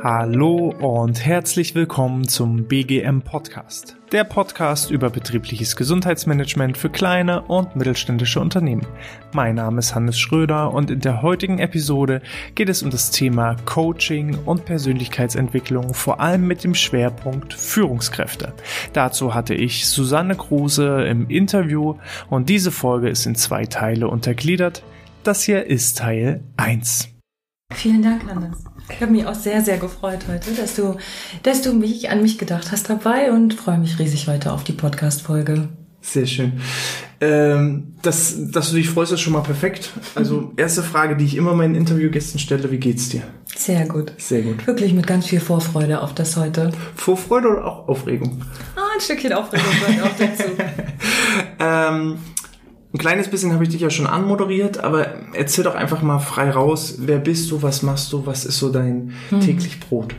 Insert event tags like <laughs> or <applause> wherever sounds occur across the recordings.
Hallo und herzlich willkommen zum BGM Podcast, der Podcast über betriebliches Gesundheitsmanagement für kleine und mittelständische Unternehmen. Mein Name ist Hannes Schröder und in der heutigen Episode geht es um das Thema Coaching und Persönlichkeitsentwicklung, vor allem mit dem Schwerpunkt Führungskräfte. Dazu hatte ich Susanne Kruse im Interview und diese Folge ist in zwei Teile untergliedert. Das hier ist Teil 1. Vielen Dank, Hannes. Ich habe mich auch sehr, sehr gefreut heute, dass du, dass du mich an mich gedacht hast dabei und freue mich riesig heute auf die Podcast-Folge. Sehr schön. Ähm, dass, dass du dich freust, ist schon mal perfekt. Also erste Frage, die ich immer meinen Interviewgästen stelle, wie geht's dir? Sehr gut. Sehr gut. Wirklich mit ganz viel Vorfreude auf das heute. Vorfreude oder auch Aufregung? Ah, ein Stückchen Aufregung gehört auch dazu. <laughs> ähm, ein kleines bisschen habe ich dich ja schon anmoderiert, aber erzähl doch einfach mal frei raus, wer bist du, was machst du, was ist so dein hm. täglich Brot?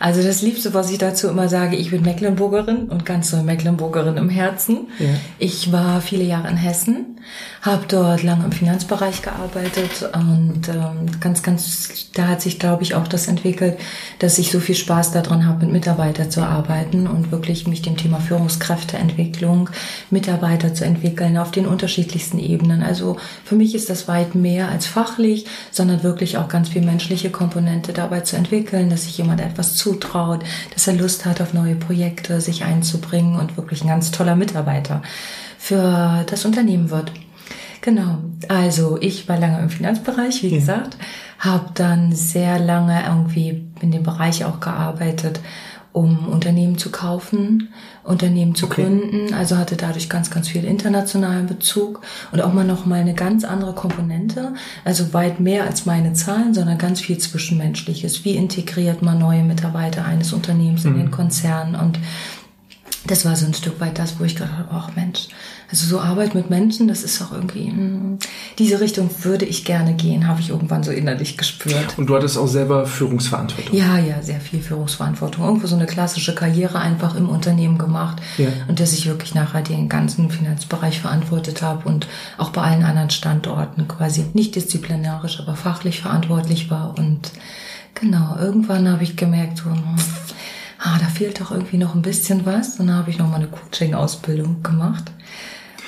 Also das Liebste, was ich dazu immer sage, ich bin Mecklenburgerin und ganz so Mecklenburgerin im Herzen. Ja. Ich war viele Jahre in Hessen habe dort lange im Finanzbereich gearbeitet und ähm, ganz, ganz, da hat sich, glaube ich, auch das entwickelt, dass ich so viel Spaß daran habe, mit Mitarbeitern zu arbeiten und wirklich mich dem Thema Führungskräfteentwicklung, Mitarbeiter zu entwickeln auf den unterschiedlichsten Ebenen. Also für mich ist das weit mehr als fachlich, sondern wirklich auch ganz viel menschliche Komponente dabei zu entwickeln, dass sich jemand etwas zutraut, dass er Lust hat auf neue Projekte, sich einzubringen und wirklich ein ganz toller Mitarbeiter für das Unternehmen wird. Genau. Also ich war lange im Finanzbereich, wie ja. gesagt, habe dann sehr lange irgendwie in dem Bereich auch gearbeitet, um Unternehmen zu kaufen, Unternehmen zu okay. gründen. Also hatte dadurch ganz, ganz viel internationalen Bezug und auch mal noch mal eine ganz andere Komponente. Also weit mehr als meine Zahlen, sondern ganz viel Zwischenmenschliches. Wie integriert man neue Mitarbeiter eines Unternehmens mhm. in den Konzern und das war so ein Stück weit das, wo ich gedacht habe, ach Mensch, also so Arbeit mit Menschen, das ist auch irgendwie, hm, diese Richtung würde ich gerne gehen, habe ich irgendwann so innerlich gespürt. Und du hattest auch selber Führungsverantwortung? Ja, ja, sehr viel Führungsverantwortung. Irgendwo so eine klassische Karriere einfach im Unternehmen gemacht ja. und dass ich wirklich nachher den ganzen Finanzbereich verantwortet habe und auch bei allen anderen Standorten quasi nicht disziplinarisch, aber fachlich verantwortlich war und genau, irgendwann habe ich gemerkt, so, hm, ah, da fehlt doch irgendwie noch ein bisschen was. Und dann habe ich noch mal eine Coaching-Ausbildung gemacht.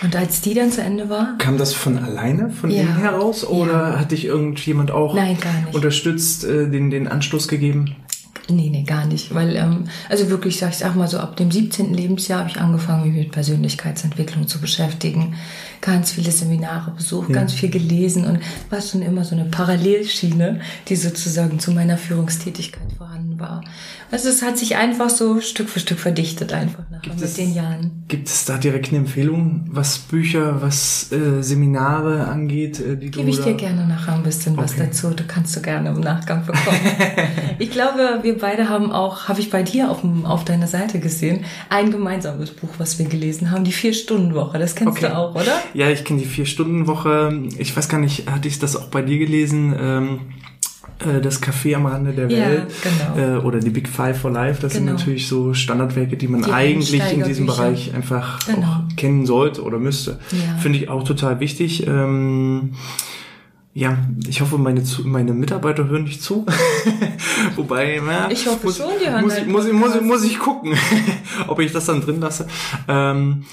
Und als die dann zu Ende war. Kam das von alleine, von ja. innen heraus? Oder ja. hat dich irgendjemand auch Nein, unterstützt, äh, den, den Anstoß gegeben? Nee, nee, gar nicht. Weil, ähm, also wirklich, sag ich sag mal so, ab dem 17. Lebensjahr habe ich angefangen, mich mit Persönlichkeitsentwicklung zu beschäftigen. Ganz viele Seminare besucht, ja. ganz viel gelesen und war schon immer so eine Parallelschiene, die sozusagen zu meiner Führungstätigkeit vorhanden war. Also es hat sich einfach so Stück für Stück verdichtet einfach nachher mit es, den Jahren. Gibt es da direkt eine Empfehlung, was Bücher, was äh, Seminare angeht? Äh, die Gebe ich dir gerne nachher ein bisschen okay. was dazu. Du kannst du gerne im Nachgang bekommen. <laughs> ich glaube, wir beide haben auch, habe ich bei dir auf, auf deiner Seite gesehen, ein gemeinsames Buch, was wir gelesen haben, die Vier-Stunden-Woche. Das kennst okay. du auch, oder? Ja, ich kenne die Vier-Stunden-Woche. Ich weiß gar nicht, hatte ich das auch bei dir gelesen? Ähm äh, das Café am Rande der Welt ja, genau. äh, oder die Big Five for Life. Das genau. sind natürlich so Standardwerke, die man die eigentlich in diesem Bereich einfach genau. auch kennen sollte oder müsste. Ja. Finde ich auch total wichtig. Ähm, ja, ich hoffe, meine, meine Mitarbeiter hören nicht zu. <laughs> Wobei, ja, ich hoffe muss, schon, die hören muss, ich, muss, muss, muss ich gucken, <laughs> ob ich das dann drin lasse. Ähm,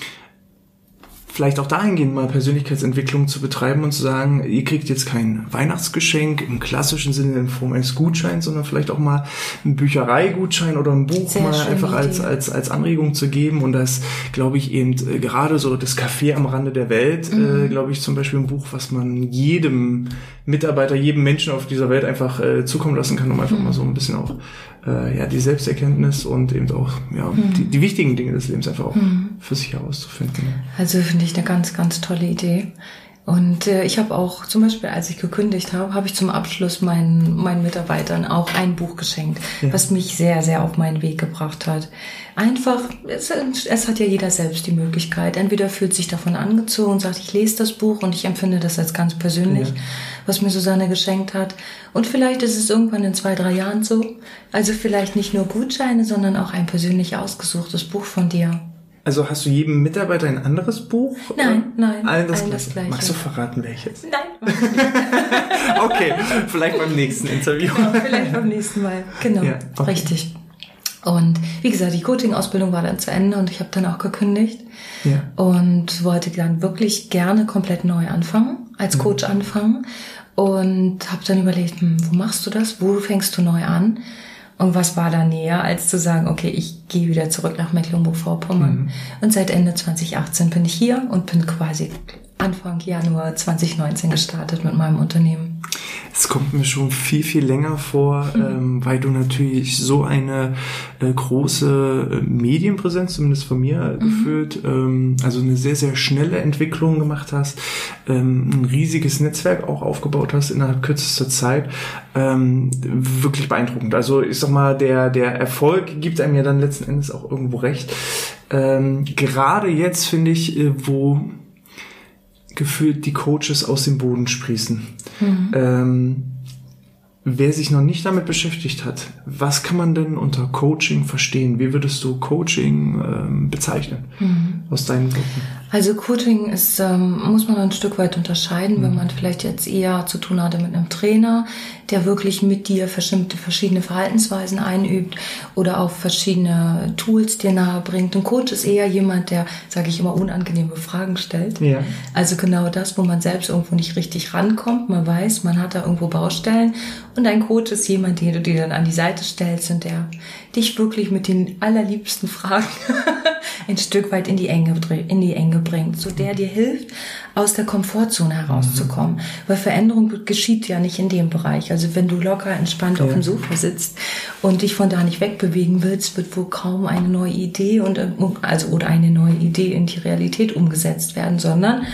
vielleicht auch dahingehend mal Persönlichkeitsentwicklung zu betreiben und zu sagen, ihr kriegt jetzt kein Weihnachtsgeschenk im klassischen Sinne in Form eines Gutscheins, sondern vielleicht auch mal einen Büchereigutschein oder ein Buch Sehr mal einfach als, als, als Anregung zu geben. Und das, glaube ich, eben äh, gerade so das Café am Rande der Welt, äh, mhm. äh, glaube ich, zum Beispiel ein Buch, was man jedem Mitarbeiter, jedem Menschen auf dieser Welt einfach äh, zukommen lassen kann, um einfach mhm. mal so ein bisschen auch äh, ja, die Selbsterkenntnis und eben auch ja, mhm. die, die wichtigen Dinge des Lebens einfach auch mhm. Für sich herauszufinden. Also finde ich eine ganz, ganz tolle Idee. Und äh, ich habe auch zum Beispiel, als ich gekündigt habe, habe ich zum Abschluss meinen, meinen Mitarbeitern auch ein Buch geschenkt, ja. was mich sehr, sehr auf meinen Weg gebracht hat. Einfach, es, es hat ja jeder selbst die Möglichkeit. Entweder fühlt sich davon angezogen und sagt, ich lese das Buch und ich empfinde das als ganz persönlich, ja. was mir Susanne geschenkt hat. Und vielleicht ist es irgendwann in zwei, drei Jahren so. Also vielleicht nicht nur Gutscheine, sondern auch ein persönlich ausgesuchtes Buch von dir. Also hast du jedem Mitarbeiter ein anderes Buch? Nein, nein. Allen das, allen das gleiche. Magst du verraten, welches? Nein. <laughs> okay, vielleicht beim nächsten Interview. Genau, vielleicht beim nächsten Mal. Genau, ja, okay. richtig. Und wie gesagt, die Coaching-Ausbildung war dann zu Ende und ich habe dann auch gekündigt ja. und wollte dann wirklich gerne komplett neu anfangen, als Coach mhm. anfangen und habe dann überlegt, hm, wo machst du das? Wo fängst du neu an? Und was war da näher, als zu sagen, okay, ich gehe wieder zurück nach Mecklenburg-Vorpommern. Mhm. Und seit Ende 2018 bin ich hier und bin quasi Anfang Januar 2019 gestartet mit meinem Unternehmen. Es kommt mir schon viel, viel länger vor, mhm. ähm, weil du natürlich so eine äh, große äh, Medienpräsenz, zumindest von mir mhm. gefühlt, ähm, also eine sehr, sehr schnelle Entwicklung gemacht hast, ähm, ein riesiges Netzwerk auch aufgebaut hast innerhalb kürzester Zeit. Ähm, wirklich beeindruckend. Also ich sag mal, der, der Erfolg gibt einem ja dann letzten Endes auch irgendwo recht. Ähm, gerade jetzt finde ich, äh, wo gefühlt die Coaches aus dem Boden sprießen. Mhm. Ähm, wer sich noch nicht damit beschäftigt hat, was kann man denn unter Coaching verstehen? Wie würdest du Coaching ähm, bezeichnen mhm. aus deinen Worten? Also Coaching ist, ähm, muss man ein Stück weit unterscheiden, mhm. wenn man vielleicht jetzt eher zu tun hatte mit einem Trainer, der wirklich mit dir verschiedene, verschiedene Verhaltensweisen einübt oder auch verschiedene Tools dir nahe bringt. Ein Coach ist eher jemand, der, sage ich immer, unangenehme Fragen stellt. Ja. Also genau das, wo man selbst irgendwo nicht richtig rankommt. Man weiß, man hat da irgendwo Baustellen. Und ein Coach ist jemand, den du dir dann an die Seite stellst und der dich wirklich mit den allerliebsten Fragen <laughs> ein Stück weit in die Enge, in die Enge bringt, so der dir hilft, aus der Komfortzone herauszukommen. Mhm. Weil Veränderung geschieht ja nicht in dem Bereich. Also wenn du locker entspannt ja. auf dem Sofa sitzt und dich von da nicht wegbewegen willst, wird wohl kaum eine neue Idee und, also, oder eine neue Idee in die Realität umgesetzt werden, sondern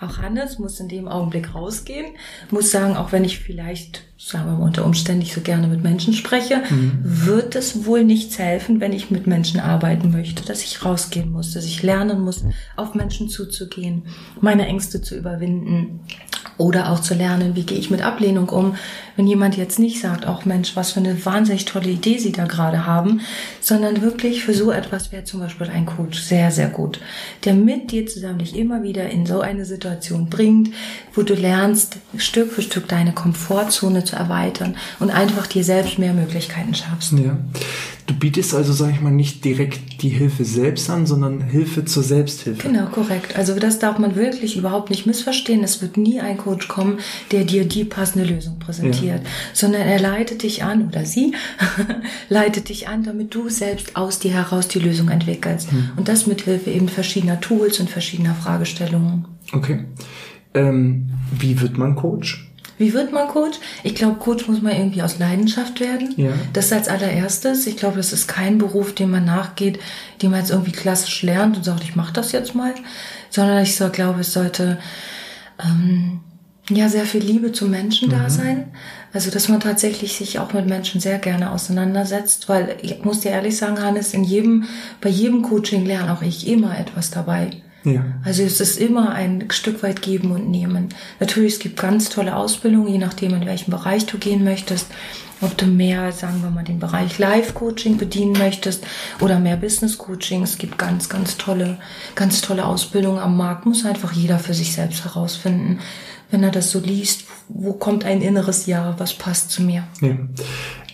auch Hannes muss in dem Augenblick rausgehen, muss sagen, auch wenn ich vielleicht, sagen wir mal, unter Umständen nicht so gerne mit Menschen spreche, mhm. wird es wohl nichts helfen, wenn ich mit Menschen arbeiten möchte, dass ich rausgehen muss, dass ich lernen muss, auf Menschen zuzugehen, meine Ängste zu überwinden, oder auch zu lernen, wie gehe ich mit Ablehnung um, wenn jemand jetzt nicht sagt, auch Mensch, was für eine wahnsinnig tolle Idee Sie da gerade haben, sondern wirklich für so etwas wäre zum Beispiel ein Coach sehr, sehr gut, der mit dir zusammen dich immer wieder in so eine Situation bringt, wo du lernst, Stück für Stück deine Komfortzone zu erweitern und einfach dir selbst mehr Möglichkeiten schaffst. Ja. Du bietest also, sag ich mal, nicht direkt die Hilfe selbst an, sondern Hilfe zur Selbsthilfe. Genau, korrekt. Also das darf man wirklich überhaupt nicht missverstehen. Es wird nie ein Coach kommen, der dir die passende Lösung präsentiert, ja. Sondern er leitet dich an oder sie <laughs> leitet dich an, damit du selbst aus dir heraus die Lösung entwickelst. Hm. Und das mit Hilfe eben verschiedener Tools und verschiedener Fragestellungen. Okay. Ähm, wie wird man Coach? Wie wird man Coach? Ich glaube, Coach muss man irgendwie aus Leidenschaft werden. Ja. Das als allererstes. Ich glaube, das ist kein Beruf, den man nachgeht, den man jetzt irgendwie klassisch lernt und sagt, ich mache das jetzt mal. Sondern ich so, glaube, es sollte ähm, ja sehr viel Liebe zu Menschen mhm. da sein. Also, dass man tatsächlich sich auch mit Menschen sehr gerne auseinandersetzt, weil ich muss dir ehrlich sagen, Hannes, in jedem, bei jedem Coaching lerne auch ich immer etwas dabei. Ja. Also es ist immer ein Stück weit geben und nehmen. Natürlich, es gibt ganz tolle Ausbildungen, je nachdem, in welchem Bereich du gehen möchtest. Ob du mehr, sagen wir mal, den Bereich Live-Coaching bedienen möchtest oder mehr Business-Coaching. Es gibt ganz, ganz tolle, ganz tolle Ausbildungen am Markt. Muss einfach jeder für sich selbst herausfinden, wenn er das so liest, wo kommt ein inneres Ja, was passt zu mir. Ja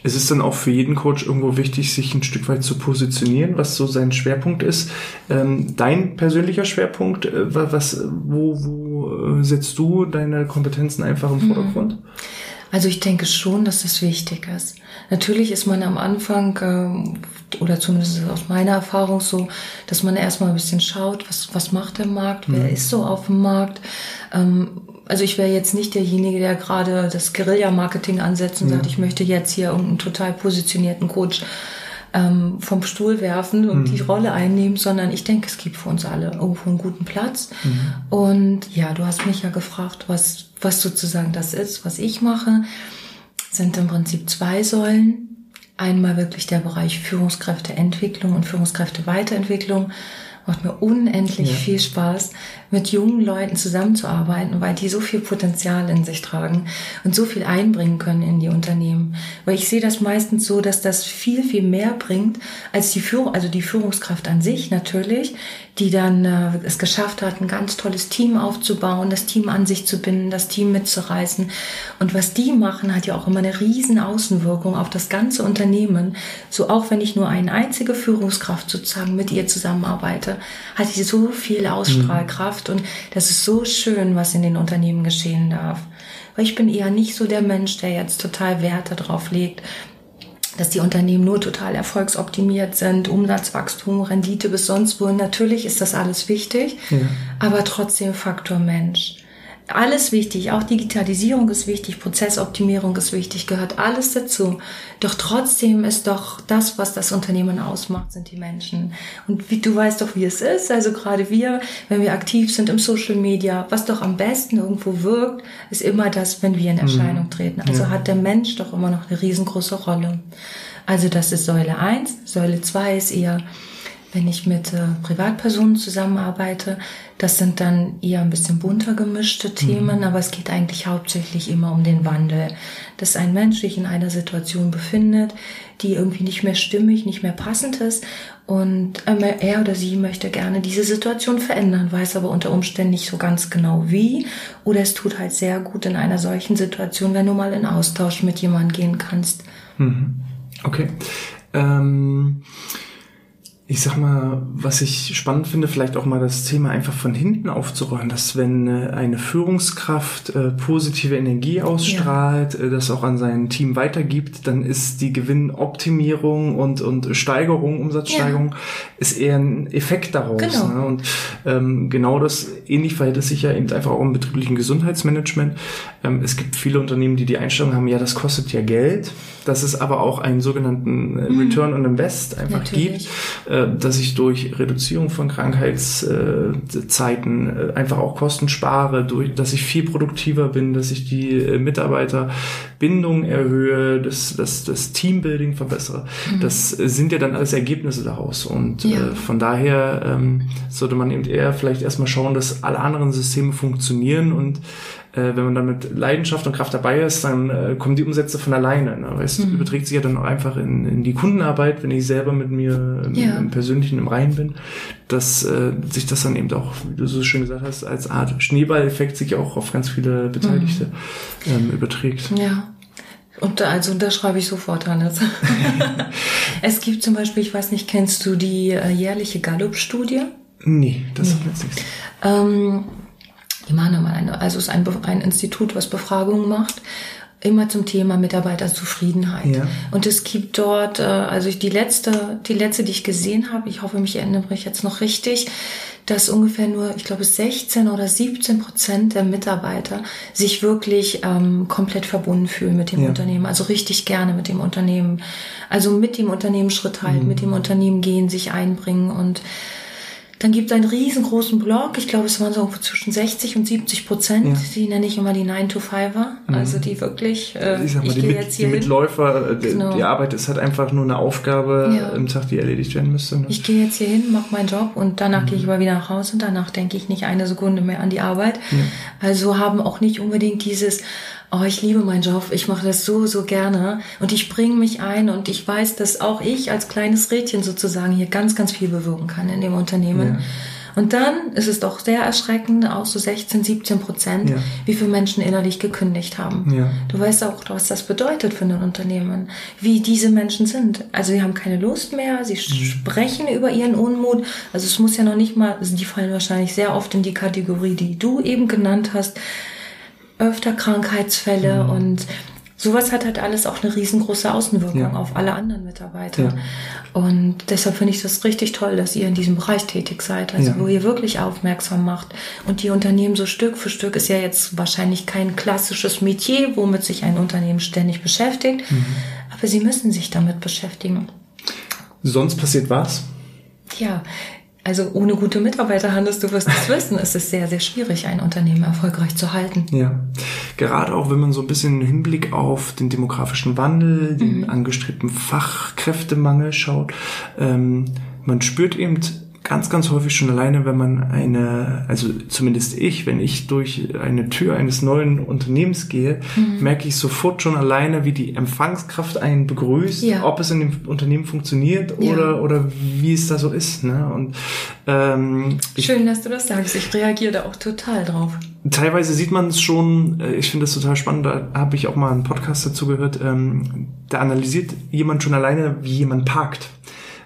es ist dann auch für jeden Coach irgendwo wichtig, sich ein Stück weit zu positionieren, was so sein Schwerpunkt ist. Ähm, dein persönlicher Schwerpunkt, äh, was, wo, wo äh, setzt du deine Kompetenzen einfach im mhm. Vordergrund? Also ich denke schon, dass das wichtig ist. Natürlich ist man am Anfang, ähm, oder zumindest aus meiner Erfahrung so, dass man erstmal ein bisschen schaut, was, was macht der Markt, wer mhm. ist so auf dem Markt, ähm, also ich wäre jetzt nicht derjenige, der gerade das Guerilla-Marketing ansetzt und ja. sagt, ich möchte jetzt hier irgendeinen total positionierten Coach ähm, vom Stuhl werfen und mhm. die Rolle einnehmen, sondern ich denke, es gibt für uns alle irgendwo einen guten Platz. Mhm. Und ja, du hast mich ja gefragt, was, was sozusagen das ist, was ich mache. Sind im Prinzip zwei Säulen. Einmal wirklich der Bereich Führungskräfteentwicklung und Führungskräfteweiterentwicklung Macht mir unendlich ja. viel Spaß, mit jungen Leuten zusammenzuarbeiten, weil die so viel Potenzial in sich tragen und so viel einbringen können in die Unternehmen. Weil ich sehe das meistens so, dass das viel, viel mehr bringt als die Führung, also die Führungskraft an sich natürlich, die dann äh, es geschafft hat, ein ganz tolles Team aufzubauen, das Team an sich zu binden, das Team mitzureißen. Und was die machen, hat ja auch immer eine riesen Außenwirkung auf das ganze Unternehmen. So auch wenn ich nur eine einzige Führungskraft sozusagen mit ihr zusammenarbeite, hat sie so viel Ausstrahlkraft mhm. und das ist so schön, was in den Unternehmen geschehen darf. Weil ich bin eher nicht so der Mensch, der jetzt total Werte drauf legt, dass die Unternehmen nur total erfolgsoptimiert sind, Umsatzwachstum, Rendite bis sonst wo. Natürlich ist das alles wichtig, ja. aber trotzdem Faktor Mensch alles wichtig, auch Digitalisierung ist wichtig, Prozessoptimierung ist wichtig, gehört alles dazu. Doch trotzdem ist doch das, was das Unternehmen ausmacht, sind die Menschen. Und wie du weißt doch, wie es ist. Also gerade wir, wenn wir aktiv sind im Social Media, was doch am besten irgendwo wirkt, ist immer das, wenn wir in Erscheinung mhm. treten. Also ja. hat der Mensch doch immer noch eine riesengroße Rolle. Also das ist Säule 1. Säule 2 ist eher wenn ich mit äh, Privatpersonen zusammenarbeite, das sind dann eher ein bisschen bunter gemischte Themen, mhm. aber es geht eigentlich hauptsächlich immer um den Wandel, dass ein Mensch sich in einer Situation befindet, die irgendwie nicht mehr stimmig, nicht mehr passend ist und er oder sie möchte gerne diese Situation verändern, weiß aber unter Umständen nicht so ganz genau wie oder es tut halt sehr gut in einer solchen Situation, wenn du mal in Austausch mit jemandem gehen kannst. Mhm. Okay. Ähm ich sag mal, was ich spannend finde, vielleicht auch mal das Thema einfach von hinten aufzurollen, dass wenn äh, eine Führungskraft äh, positive Energie ausstrahlt, ja. äh, das auch an sein Team weitergibt, dann ist die Gewinnoptimierung und, und Steigerung, Umsatzsteigerung, ja. ist eher ein Effekt daraus. Genau. Ne? Und ähm, genau das, ähnlich verhält es sich ja eben einfach auch im betrieblichen Gesundheitsmanagement. Ähm, es gibt viele Unternehmen, die die Einstellung haben, ja, das kostet ja Geld, dass es aber auch einen sogenannten mhm. Return on Invest einfach Natürlich. gibt dass ich durch Reduzierung von Krankheitszeiten äh, einfach auch Kosten spare, durch, dass ich viel produktiver bin, dass ich die äh, Mitarbeiterbindung erhöhe, dass das, das Teambuilding verbessere. Mhm. Das sind ja dann alles Ergebnisse daraus. Und ja. äh, von daher ähm, sollte man eben eher vielleicht erstmal schauen, dass alle anderen Systeme funktionieren und äh, wenn man dann mit Leidenschaft und Kraft dabei ist, dann äh, kommen die Umsätze von alleine. Ne? Es mhm. überträgt sich ja dann auch einfach in, in die Kundenarbeit, wenn ich selber mit mir im, ja. im Persönlichen im Reinen bin, dass äh, sich das dann eben auch, wie du so schön gesagt hast, als Art Schneeballeffekt sich auch auf ganz viele Beteiligte mhm. ähm, überträgt. Ja. Und also da schreibe ich sofort, Hannes. <laughs> es gibt zum Beispiel, ich weiß nicht, kennst du die äh, jährliche Gallup-Studie? Nee, das nee. ist nichts. Ähm, die machen immer eine, also es ist ein, ein Institut, was Befragungen macht immer zum Thema Mitarbeiterzufriedenheit. Ja. Und es gibt dort, äh, also die letzte, die letzte, die ich gesehen habe, ich hoffe, mich erinnere mich jetzt noch richtig, dass ungefähr nur, ich glaube, 16 oder 17 Prozent der Mitarbeiter sich wirklich ähm, komplett verbunden fühlen mit dem ja. Unternehmen, also richtig gerne mit dem Unternehmen, also mit dem Unternehmen Schritt halten, mhm. mit dem Unternehmen gehen, sich einbringen und dann gibt es einen riesengroßen Blog, ich glaube, es waren so zwischen 60 und 70 Prozent, ja. die nenne ich immer die 9-to-5er, mhm. also die wirklich, äh, ich, sag mal, ich die, mit, jetzt hier die Mitläufer, äh, genau. die Arbeit ist halt einfach nur eine Aufgabe ja. im Tag, die erledigt werden müsste. Ne? Ich gehe jetzt hier hin, mache meinen Job und danach mhm. gehe ich aber wieder nach Hause und danach denke ich nicht eine Sekunde mehr an die Arbeit. Ja. Also haben auch nicht unbedingt dieses, oh, ich liebe meinen Job, ich mache das so, so gerne und ich bringe mich ein und ich weiß, dass auch ich als kleines Rädchen sozusagen hier ganz, ganz viel bewirken kann in dem Unternehmen. Ja. Und dann ist es doch sehr erschreckend, auch so 16, 17 Prozent, ja. wie viele Menschen innerlich gekündigt haben. Ja. Du weißt auch, was das bedeutet für ein Unternehmen, wie diese Menschen sind. Also sie haben keine Lust mehr, sie mhm. sprechen über ihren Unmut. Also es muss ja noch nicht mal, also die fallen wahrscheinlich sehr oft in die Kategorie, die du eben genannt hast öfter Krankheitsfälle mhm. und sowas hat halt alles auch eine riesengroße Außenwirkung ja. auf alle anderen Mitarbeiter. Ja. Und deshalb finde ich das richtig toll, dass ihr in diesem Bereich tätig seid, also ja. wo ihr wirklich aufmerksam macht. Und die Unternehmen so Stück für Stück ist ja jetzt wahrscheinlich kein klassisches Metier, womit sich ein Unternehmen ständig beschäftigt, mhm. aber sie müssen sich damit beschäftigen. Sonst passiert was? Ja, also ohne gute Mitarbeiter handelst du wirst es wissen. Es ist sehr, sehr schwierig, ein Unternehmen erfolgreich zu halten. Ja, gerade auch wenn man so ein bisschen im Hinblick auf den demografischen Wandel, den mhm. angestrebten Fachkräftemangel schaut. Ähm, man spürt eben ganz, ganz häufig schon alleine, wenn man eine, also zumindest ich, wenn ich durch eine Tür eines neuen Unternehmens gehe, mhm. merke ich sofort schon alleine, wie die Empfangskraft einen begrüßt, ja. ob es in dem Unternehmen funktioniert ja. oder, oder wie es da so ist. Ne? Und, ähm, Schön, dass du das sagst. Ich reagiere da auch total drauf. Teilweise sieht man es schon, äh, ich finde das total spannend, da habe ich auch mal einen Podcast dazu gehört, ähm, da analysiert jemand schon alleine, wie jemand parkt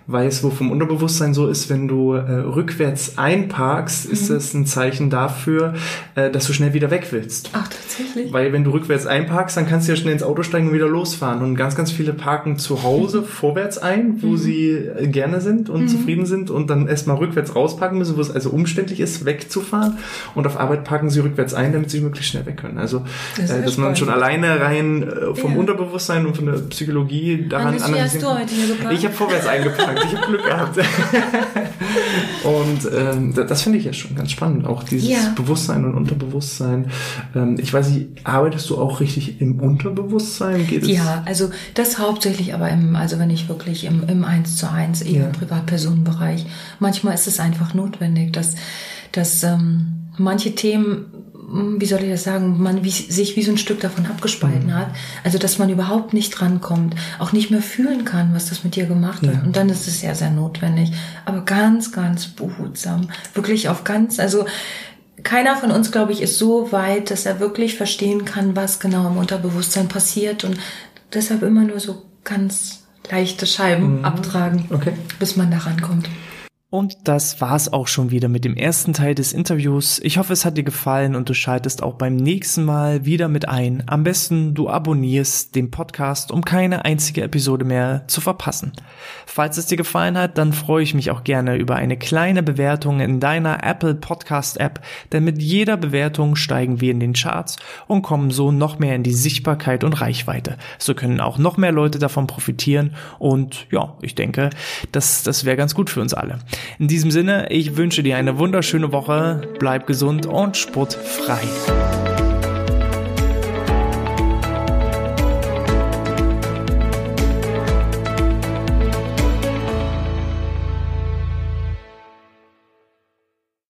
weiß, wo vom Unterbewusstsein so ist, wenn du äh, rückwärts einparkst, mhm. ist das ein Zeichen dafür, äh, dass du schnell wieder weg willst. Ach, tatsächlich? Weil wenn du rückwärts einparkst, dann kannst du ja schnell ins Auto steigen und wieder losfahren. Und ganz, ganz viele parken zu Hause mhm. vorwärts ein, wo mhm. sie äh, gerne sind und mhm. zufrieden sind und dann erstmal rückwärts rausparken müssen, wo es also umständlich ist, wegzufahren. Und auf Arbeit parken sie rückwärts ein, damit sie möglichst schnell weg können. Also, das äh, dass man schon alleine rein äh, vom ja. Unterbewusstsein und von der Psychologie daran analysieren kann. Hast du heute hier geparkt? Ich habe vorwärts <laughs> eingeparkt gesagt. Ich habe Glück gehabt. <laughs> und ähm, das finde ich ja schon ganz spannend. Auch dieses ja. Bewusstsein und Unterbewusstsein. Ähm, ich weiß nicht, arbeitest du auch richtig im Unterbewusstsein? Geht ja, also das hauptsächlich aber im, also wenn ich wirklich im, im 1 zu 1 eher ja. im Privatpersonenbereich. Manchmal ist es einfach notwendig, dass, dass ähm, manche Themen wie soll ich das sagen, man wie, sich wie so ein Stück davon abgespalten mhm. hat. Also, dass man überhaupt nicht drankommt, auch nicht mehr fühlen kann, was das mit dir gemacht hat. Ja. Und dann ist es sehr, sehr notwendig. Aber ganz, ganz behutsam. Wirklich auf ganz, also, keiner von uns, glaube ich, ist so weit, dass er wirklich verstehen kann, was genau im Unterbewusstsein passiert und deshalb immer nur so ganz leichte Scheiben mhm. abtragen, okay. bis man da rankommt. Und das war's auch schon wieder mit dem ersten Teil des Interviews. Ich hoffe, es hat dir gefallen und du schaltest auch beim nächsten Mal wieder mit ein. Am besten du abonnierst den Podcast, um keine einzige Episode mehr zu verpassen. Falls es dir gefallen hat, dann freue ich mich auch gerne über eine kleine Bewertung in deiner Apple Podcast App, denn mit jeder Bewertung steigen wir in den Charts und kommen so noch mehr in die Sichtbarkeit und Reichweite. So können auch noch mehr Leute davon profitieren und ja, ich denke, das, das wäre ganz gut für uns alle. In diesem Sinne, ich wünsche dir eine wunderschöne Woche, bleib gesund und sportfrei.